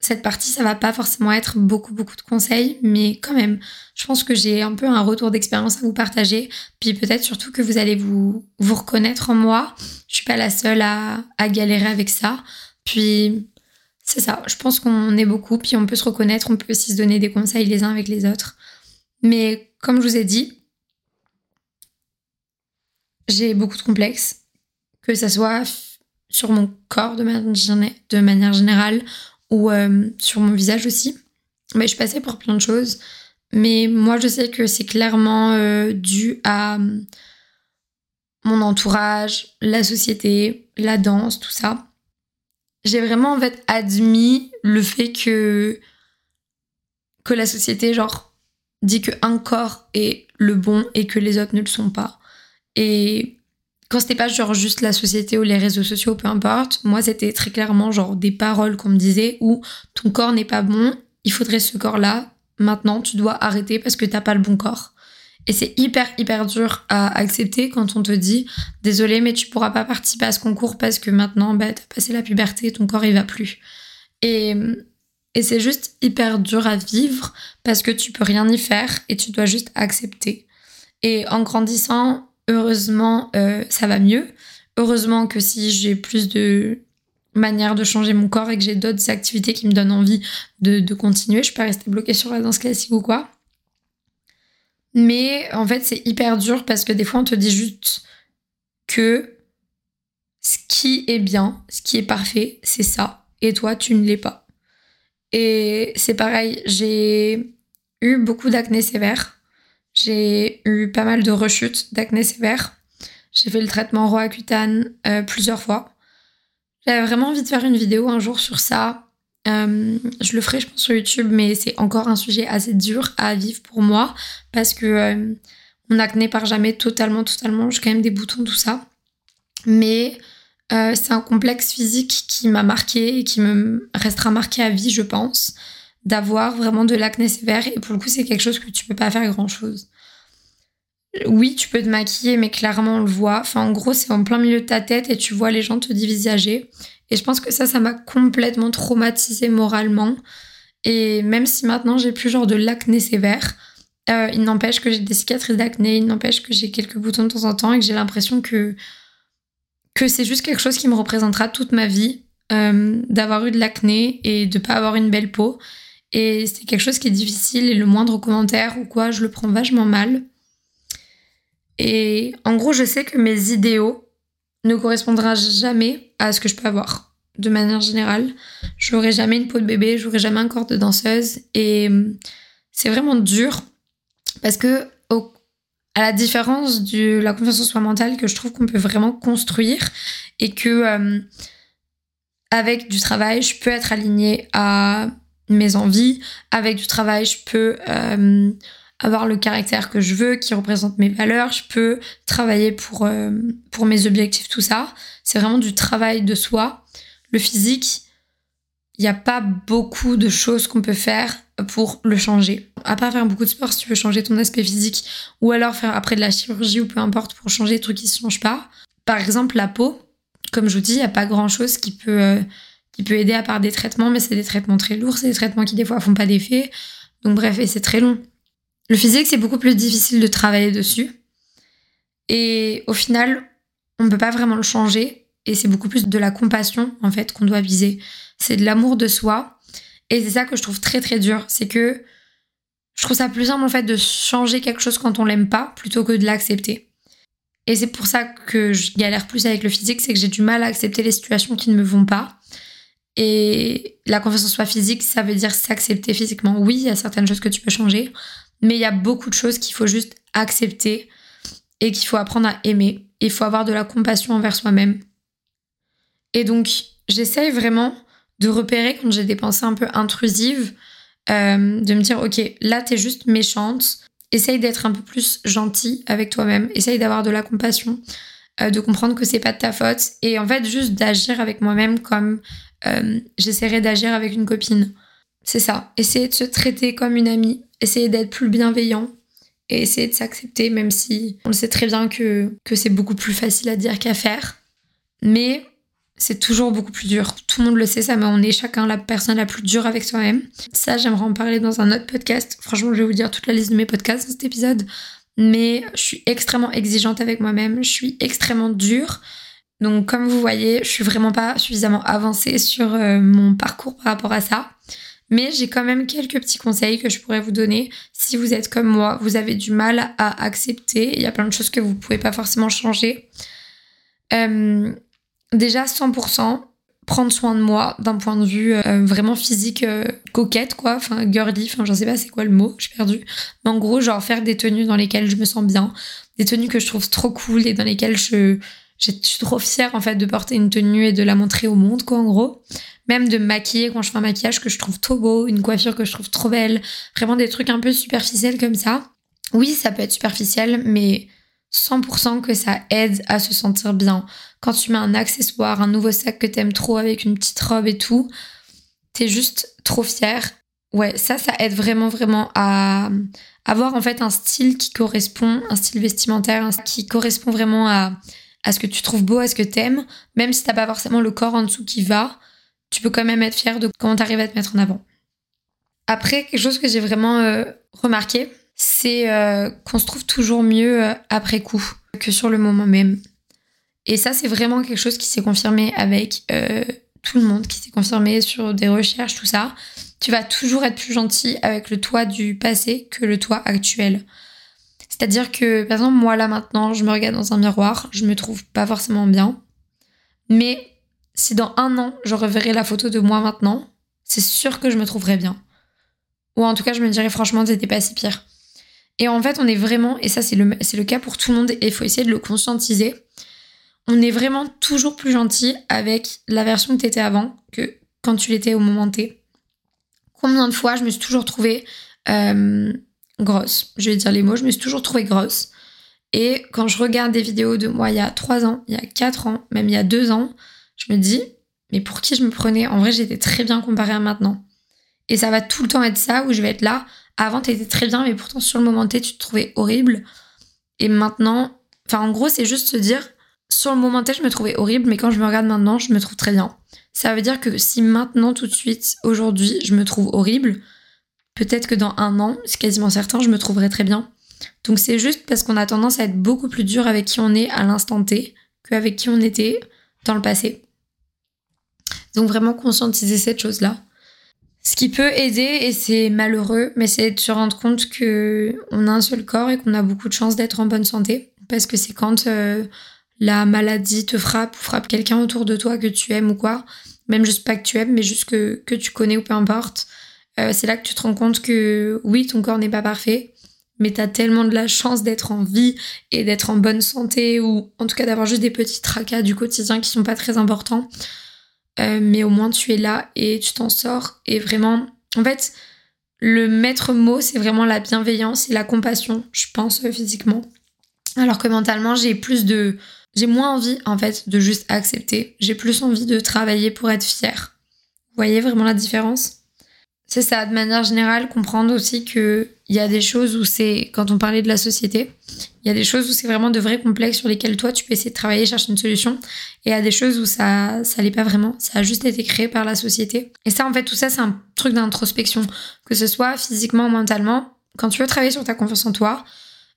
[SPEAKER 1] cette partie, ça va pas forcément être beaucoup beaucoup de conseils, mais quand même, je pense que j'ai un peu un retour d'expérience à vous partager, puis peut-être surtout que vous allez vous, reconnaître en moi. Je suis pas la seule à, à galérer avec ça. Puis c'est ça, je pense qu'on est beaucoup, puis on peut se reconnaître, on peut aussi se donner des conseils les uns avec les autres. Mais comme je vous ai dit, j'ai beaucoup de complexes, que ça soit sur mon corps de manière, générale ou euh, sur mon visage aussi. Mais je suis passée pour plein de choses. Mais moi, je sais que c'est clairement euh, dû à hum, mon entourage, la société, la danse, tout ça. J'ai vraiment en fait admis le fait que que la société genre dit que un corps est le bon et que les autres ne le sont pas. Et quand c'était pas genre juste la société ou les réseaux sociaux, peu importe, moi c'était très clairement genre des paroles qu'on me disait où ton corps n'est pas bon, il faudrait ce corps-là, maintenant tu dois arrêter parce que t'as pas le bon corps. Et c'est hyper hyper dur à accepter quand on te dit désolé mais tu pourras pas participer à ce concours parce que maintenant bah, t'as passé la puberté, ton corps il va plus. Et, et c'est juste hyper dur à vivre parce que tu peux rien y faire et tu dois juste accepter. Et en grandissant, Heureusement, euh, ça va mieux. heureusement que si j'ai plus de manière de changer mon corps et que j'ai d'autres activités qui me donnent envie de, de continuer, je peux rester bloquée sur la danse classique ou quoi. Mais en fait, c'est hyper dur parce que des fois, on te dit juste que ce qui est bien, ce qui est parfait, c'est ça. Et toi, tu ne l'es pas. Et c'est pareil, j'ai eu beaucoup d'acné sévère. J'ai eu pas mal de rechutes d'acné sévère. J'ai fait le traitement Roaccutane euh, plusieurs fois. J'avais vraiment envie de faire une vidéo un jour sur ça. Euh, je le ferai, je pense, sur YouTube, mais c'est encore un sujet assez dur à vivre pour moi parce que euh, mon acné part jamais totalement, totalement. J'ai quand même des boutons, tout ça. Mais euh, c'est un complexe physique qui m'a marqué et qui me restera marqué à vie, je pense, d'avoir vraiment de l'acné sévère. Et pour le coup, c'est quelque chose que tu peux pas faire grand chose. Oui, tu peux te maquiller, mais clairement, on le voit. Enfin, en gros, c'est en plein milieu de ta tête et tu vois les gens te dévisager. Et je pense que ça, ça m'a complètement traumatisée moralement. Et même si maintenant j'ai plus genre de l'acné sévère, euh, il n'empêche que j'ai des cicatrices d'acné, il n'empêche que j'ai quelques boutons de temps en temps et que j'ai l'impression que que c'est juste quelque chose qui me représentera toute ma vie, euh, d'avoir eu de l'acné et de pas avoir une belle peau. Et c'est quelque chose qui est difficile et le moindre commentaire ou quoi, je le prends vachement mal. Et en gros, je sais que mes idéaux ne correspondront jamais à ce que je peux avoir. De manière générale, j'aurai jamais une peau de bébé, j'aurai jamais un corps de danseuse. Et euh, c'est vraiment dur parce que à la différence de la confiance en soi mentale que je trouve qu'on peut vraiment construire et que euh, avec du travail, je peux être alignée à mes envies, avec du travail, je peux euh, avoir le caractère que je veux, qui représente mes valeurs, je peux travailler pour, euh, pour mes objectifs, tout ça. C'est vraiment du travail de soi. Le physique, il n'y a pas beaucoup de choses qu'on peut faire pour le changer. À part faire beaucoup de sport si tu veux changer ton aspect physique ou alors faire après de la chirurgie ou peu importe pour changer des trucs qui se changent pas. Par exemple, la peau, comme je vous dis, il n'y a pas grand chose qui peut, euh, qui peut aider à part des traitements, mais c'est des traitements très lourds, c'est des traitements qui des fois font pas d'effet. Donc bref, et c'est très long. Le physique, c'est beaucoup plus difficile de travailler dessus. Et au final, on ne peut pas vraiment le changer. Et c'est beaucoup plus de la compassion, en fait, qu'on doit viser. C'est de l'amour de soi et c'est ça que je trouve très très dur, c'est que je trouve ça plus simple en fait de changer quelque chose quand on l'aime pas plutôt que de l'accepter. Et c'est pour ça que je galère plus avec le physique, c'est que j'ai du mal à accepter les situations qui ne me vont pas. Et la confiance en soi physique, ça veut dire s'accepter physiquement. Oui, il y a certaines choses que tu peux changer, mais il y a beaucoup de choses qu'il faut juste accepter et qu'il faut apprendre à aimer. Il faut avoir de la compassion envers soi-même. Et donc, j'essaye vraiment de repérer quand j'ai des pensées un peu intrusives, euh, de me dire, ok, là, t'es juste méchante. Essaye d'être un peu plus gentil avec toi-même. Essaye d'avoir de la compassion, euh, de comprendre que c'est pas de ta faute. Et en fait, juste d'agir avec moi-même comme euh, j'essaierais d'agir avec une copine. C'est ça. Essayer de se traiter comme une amie. Essayer d'être plus bienveillant. Et essayer de s'accepter, même si on le sait très bien que, que c'est beaucoup plus facile à dire qu'à faire. Mais c'est toujours beaucoup plus dur. Tout le monde le sait, ça, mais on est chacun la personne la plus dure avec soi-même. Ça, j'aimerais en parler dans un autre podcast. Franchement, je vais vous dire toute la liste de mes podcasts dans cet épisode. Mais je suis extrêmement exigeante avec moi-même. Je suis extrêmement dure. Donc, comme vous voyez, je suis vraiment pas suffisamment avancée sur euh, mon parcours par rapport à ça. Mais j'ai quand même quelques petits conseils que je pourrais vous donner. Si vous êtes comme moi, vous avez du mal à accepter. Il y a plein de choses que vous pouvez pas forcément changer. Euh, déjà 100% prendre soin de moi d'un point de vue euh, vraiment physique coquette quoi enfin girly enfin je sais pas c'est quoi le mot j'ai perdu mais en gros genre faire des tenues dans lesquelles je me sens bien des tenues que je trouve trop cool et dans lesquelles je je suis trop fière en fait de porter une tenue et de la montrer au monde quoi en gros même de maquiller quand je fais un maquillage que je trouve trop beau une coiffure que je trouve trop belle vraiment des trucs un peu superficiels comme ça oui ça peut être superficiel mais 100% que ça aide à se sentir bien. Quand tu mets un accessoire, un nouveau sac que t'aimes trop avec une petite robe et tout, t'es juste trop fier. Ouais, ça, ça aide vraiment, vraiment à avoir en fait un style qui correspond, un style vestimentaire qui correspond vraiment à, à ce que tu trouves beau, à ce que t'aimes. Même si t'as pas forcément le corps en dessous qui va, tu peux quand même être fier de comment t'arrives à te mettre en avant. Après, quelque chose que j'ai vraiment euh, remarqué, c'est euh, qu'on se trouve toujours mieux euh, après coup que sur le moment même. Et ça, c'est vraiment quelque chose qui s'est confirmé avec tout le monde, qui s'est confirmé sur des recherches, tout ça. Tu vas toujours être plus gentil avec le toi du passé que le toi actuel. C'est-à-dire que, par exemple, moi là maintenant, je me regarde dans un miroir, je me trouve pas forcément bien. Mais si dans un an, je reverrai la photo de moi maintenant, c'est sûr que je me trouverai bien. Ou en tout cas, je me dirais franchement, c'était pas si pire. Et en fait, on est vraiment, et ça c'est le, le cas pour tout le monde, et il faut essayer de le conscientiser, on est vraiment toujours plus gentil avec la version que t'étais avant que quand tu l'étais au moment T. Combien de fois je me suis toujours trouvée euh, grosse Je vais dire les mots, je me suis toujours trouvée grosse. Et quand je regarde des vidéos de moi il y a 3 ans, il y a 4 ans, même il y a 2 ans, je me dis, mais pour qui je me prenais? En vrai, j'étais très bien comparée à maintenant. Et ça va tout le temps être ça où je vais être là. Avant, t'étais très bien, mais pourtant sur le moment T, tu te trouvais horrible. Et maintenant, enfin en gros, c'est juste se dire, sur le moment T, je me trouvais horrible, mais quand je me regarde maintenant, je me trouve très bien. Ça veut dire que si maintenant, tout de suite, aujourd'hui, je me trouve horrible, peut-être que dans un an, c'est quasiment certain, je me trouverai très bien. Donc c'est juste parce qu'on a tendance à être beaucoup plus dur avec qui on est à l'instant T qu'avec qui on était dans le passé. Donc vraiment conscientiser cette chose-là. Ce qui peut aider, et c'est malheureux, mais c'est de se rendre compte que on a un seul corps et qu'on a beaucoup de chance d'être en bonne santé. Parce que c'est quand euh, la maladie te frappe ou frappe quelqu'un autour de toi que tu aimes ou quoi, même juste pas que tu aimes, mais juste que, que tu connais ou peu importe, euh, c'est là que tu te rends compte que oui, ton corps n'est pas parfait, mais t'as tellement de la chance d'être en vie et d'être en bonne santé ou en tout cas d'avoir juste des petits tracas du quotidien qui sont pas très importants. Euh, mais au moins tu es là et tu t'en sors. Et vraiment, en fait, le maître mot, c'est vraiment la bienveillance et la compassion, je pense, euh, physiquement. Alors que mentalement, j'ai plus de. J'ai moins envie, en fait, de juste accepter. J'ai plus envie de travailler pour être fière. Vous voyez vraiment la différence? C'est ça, de manière générale, comprendre aussi qu'il y a des choses où c'est, quand on parlait de la société, il y a des choses où c'est vraiment de vrais complexes sur lesquels toi, tu peux essayer de travailler, chercher une solution. Et il y a des choses où ça, ça l'est pas vraiment. Ça a juste été créé par la société. Et ça, en fait, tout ça, c'est un truc d'introspection. Que ce soit physiquement mentalement. Quand tu veux travailler sur ta confiance en toi,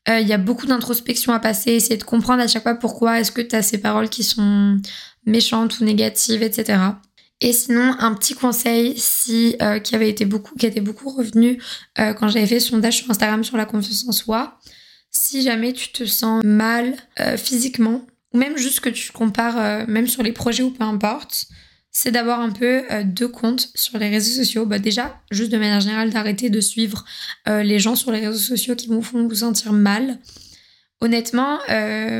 [SPEAKER 1] euh, il y a beaucoup d'introspection à passer, essayer de comprendre à chaque fois pourquoi est-ce que tu as ces paroles qui sont méchantes ou négatives, etc. Et sinon, un petit conseil, si euh, qui avait été beaucoup, qui était beaucoup revenu euh, quand j'avais fait ce sondage sur Instagram sur la confiance en soi. Si jamais tu te sens mal euh, physiquement, ou même juste que tu compares, même sur les projets ou peu importe, c'est d'avoir un peu deux comptes sur les réseaux sociaux. Bah déjà, juste de manière générale, d'arrêter de suivre les gens sur les réseaux sociaux qui vous font vous sentir mal. Honnêtement,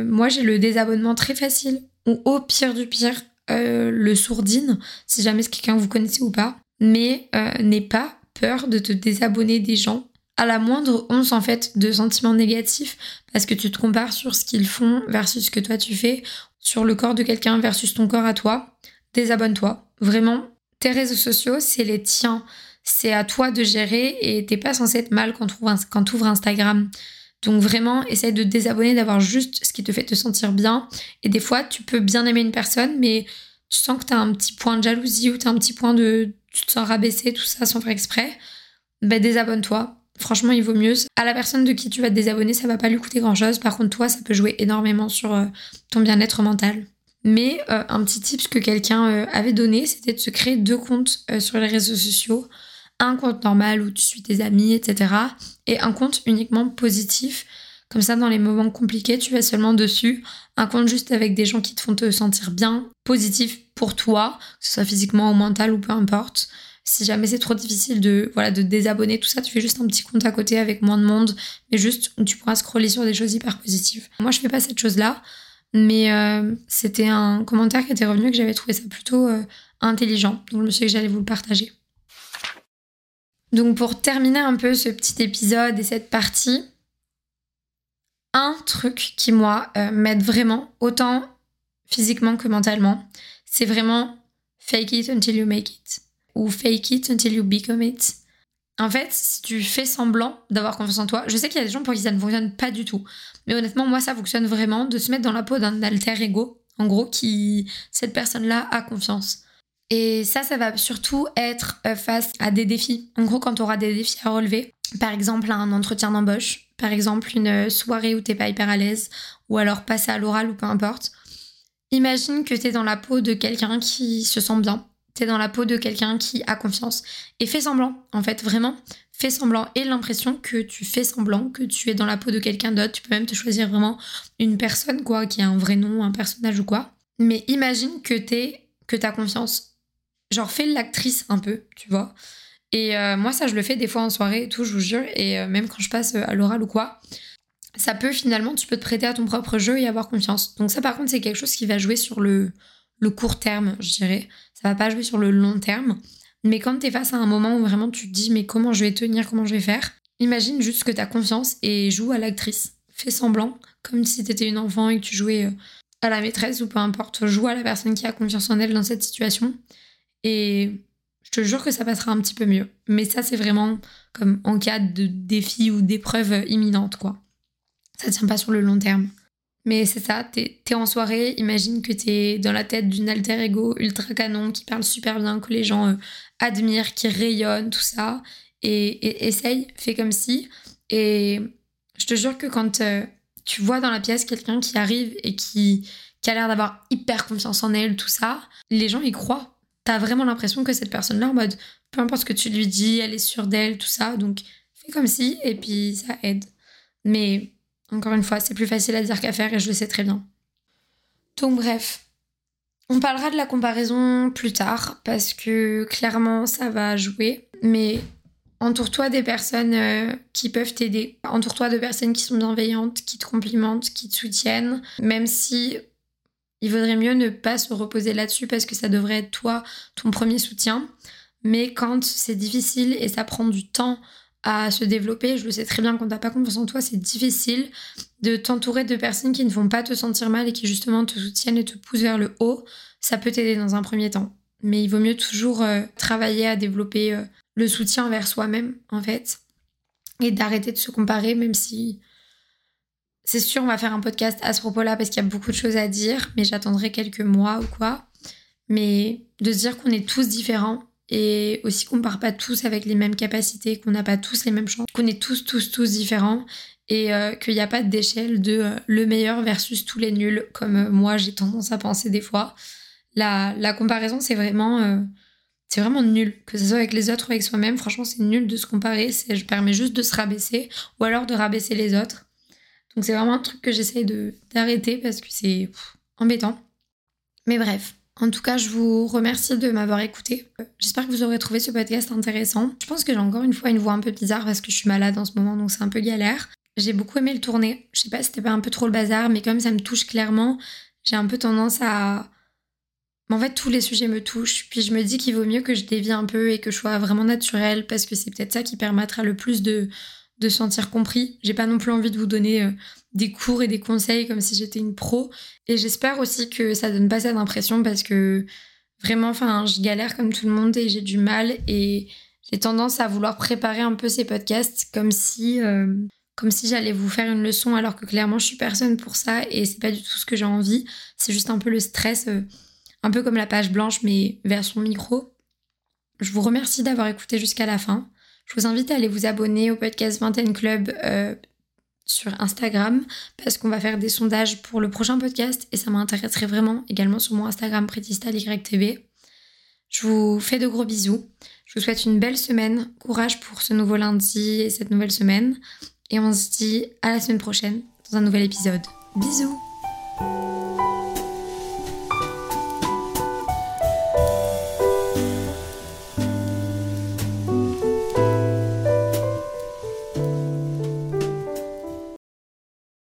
[SPEAKER 1] moi j'ai le désabonnement très facile. Ou au pire du pire, euh, le sourdine, si jamais c'est quelqu'un que vous connaissez ou pas, mais euh, n'aie pas peur de te désabonner des gens à la moindre once en fait de sentiments négatifs parce que tu te compares sur ce qu'ils font versus ce que toi tu fais, sur le corps de quelqu'un versus ton corps à toi, désabonne-toi. Vraiment, tes réseaux sociaux, c'est les tiens. C'est à toi de gérer et t'es pas censé être mal quand tu ouvres Instagram. Donc vraiment, essaye de désabonner, d'avoir juste ce qui te fait te sentir bien. Et des fois, tu peux bien aimer une personne, mais tu sens que tu as un petit point de jalousie ou tu as un petit point de... Tu te sens rabaisser, tout ça sans faire exprès. Ben désabonne-toi. Franchement, il vaut mieux. À la personne de qui tu vas te désabonner, ça va pas lui coûter grand-chose. Par contre, toi, ça peut jouer énormément sur euh, ton bien-être mental. Mais euh, un petit tip que quelqu'un euh, avait donné, c'était de se créer deux comptes sur les réseaux sociaux un compte normal où tu suis tes amis, etc. Et un compte uniquement positif. Comme ça, dans les moments compliqués, tu vas seulement dessus. Un compte juste avec des gens qui te font te sentir bien, positif pour toi, que ce soit physiquement ou mental ou peu importe. Si jamais c'est trop difficile de, voilà, de désabonner, tout ça, tu fais juste un petit compte à côté avec moins de monde, mais juste où tu pourras scroller sur des choses hyper positives. Moi, je fais pas cette chose-là, mais euh, c'était un commentaire qui était revenu que j'avais trouvé ça plutôt euh, intelligent. Donc, je me suis dit que j'allais vous le partager. Donc pour terminer un peu ce petit épisode et cette partie, un truc qui moi euh, m'aide vraiment, autant physiquement que mentalement, c'est vraiment fake it until you make it ou fake it until you become it. En fait, si tu fais semblant d'avoir confiance en toi, je sais qu'il y a des gens pour qui ça ne fonctionne pas du tout, mais honnêtement, moi ça fonctionne vraiment de se mettre dans la peau d'un alter ego, en gros, qui cette personne-là a confiance. Et ça, ça va surtout être euh, face à des défis. En gros, quand tu auras des défis à relever, par exemple un entretien d'embauche, par exemple une soirée où t'es pas hyper à l'aise, ou alors passer à l'oral ou peu importe, Imagine que tu es dans la peau de quelqu'un qui se sent bien, tu es dans la peau de quelqu'un qui a confiance et fais semblant, en fait, vraiment, fais semblant et l'impression que tu fais semblant, que tu es dans la peau de quelqu'un d'autre. Tu peux même te choisir vraiment une personne, quoi, qui a un vrai nom, un personnage ou quoi. Mais imagine que t'es, que t'as confiance. Genre, fais l'actrice un peu, tu vois. Et euh, moi, ça, je le fais des fois en soirée et tout, je vous jure. Et euh, même quand je passe euh, à l'oral ou quoi, ça peut finalement, tu peux te prêter à ton propre jeu et avoir confiance. Donc ça, par contre, c'est quelque chose qui va jouer sur le, court terme, je dirais. Ça va pas jouer sur le long terme. Mais quand tu es face à un moment où vraiment tu te dis mais comment je vais tenir, comment je vais faire, imagine juste que tu as confiance et joue à l'actrice. Fais semblant, comme si tu étais une enfant et que tu jouais à la maîtresse ou peu importe. Joue à la personne qui a confiance en elle dans cette situation. Et je te jure que ça passera un petit peu mieux. Mais ça, c'est vraiment comme en cas de défi ou d'épreuve imminente, quoi. Ça tient pas sur le long terme. Mais c'est ça, t'es es en soirée, imagine que t'es dans la tête d'une alter ego ultra canon qui parle super bien, que les gens euh, admirent, qui rayonne, tout ça. Et, essaye, fais comme si. Et je te jure que quand euh, tu vois dans la pièce quelqu'un qui arrive et qui, qui a l'air d'avoir hyper confiance en elle, tout ça, les gens y croient t'as vraiment l'impression que cette personne-là, en mode, peu importe ce que tu lui dis, elle est sûre d'elle, tout ça. Donc, fais comme si, et puis ça aide. Mais, encore une fois, c'est plus facile à dire qu'à faire, et je le sais très bien. Donc, bref. On parlera de la comparaison plus tard, parce que clairement, ça va jouer. Mais entoure-toi des personnes euh, qui peuvent t'aider. Entoure-toi de personnes qui sont bienveillantes, qui te complimentent, qui te soutiennent. Même si il vaudrait mieux ne pas se reposer là-dessus parce que ça devrait être toi, ton premier soutien. Mais quand c'est difficile et ça prend du temps à se développer, je le sais très bien quand t'as pas confiance en toi, c'est difficile de t'entourer de personnes qui ne vont pas te sentir mal et qui justement te soutiennent et te poussent vers le haut. Ça peut t'aider dans un premier temps. Mais il vaut mieux toujours euh, travailler à développer euh, le soutien vers soi-même, en fait. Et d'arrêter de se comparer, même si c'est sûr, on va faire un podcast à ce propos-là parce qu'il y a beaucoup de choses à dire, mais j'attendrai quelques mois ou quoi. Mais de se dire qu'on est tous différents et aussi qu'on part pas tous avec les mêmes capacités, qu'on n'a pas tous les mêmes chances, qu'on est tous, tous, tous différents et euh, qu'il n'y a pas d'échelle de euh, le meilleur versus tous les nuls, comme euh, moi j'ai tendance à penser des fois. La, comparaison, c'est vraiment, c'est vraiment nul. Que ce soit avec les autres ou avec soi-même, franchement, c'est nul de se comparer. Je permets juste de se rabaisser ou alors de rabaisser les autres. Donc c'est vraiment un truc que j'essaie d'arrêter parce que c'est embêtant. Mais bref, en tout cas, je vous remercie de m'avoir écouté. J'espère que vous aurez trouvé ce podcast intéressant. Je pense que j'ai encore une fois une voix un peu bizarre parce que je suis malade en ce moment, donc c'est un peu galère. J'ai beaucoup aimé le tourner. Je sais pas si c'était pas un peu trop le bazar, mais comme ça me touche clairement, j'ai un peu tendance à. En fait, tous les sujets me touchent. Puis je me dis qu'il vaut mieux que je dévie un peu et que je sois vraiment naturelle parce que c'est peut-être ça qui permettra le plus de de sentir compris. J'ai pas non plus envie de vous donner euh, des cours et des conseils comme si j'étais une pro. Et j'espère aussi que ça donne pas cette impression parce que vraiment, enfin, je galère comme tout le monde et j'ai du mal et j'ai tendance à vouloir préparer un peu ces podcasts comme si, euh, comme si j'allais vous faire une leçon alors que clairement je suis personne pour ça et c'est pas du tout ce que j'ai envie. C'est juste un peu le stress, euh, un peu comme la page blanche mais version micro. Je vous remercie d'avoir écouté jusqu'à la fin. Je vous invite à aller vous abonner au podcast Vingtaine Club euh, sur Instagram parce qu'on va faire des sondages pour le prochain podcast et ça m'intéresserait vraiment également sur mon Instagram YTV. Je vous fais de gros bisous. Je vous souhaite une belle semaine. Courage pour ce nouveau lundi et cette nouvelle semaine. Et on se dit à la semaine prochaine dans un nouvel épisode. Bisous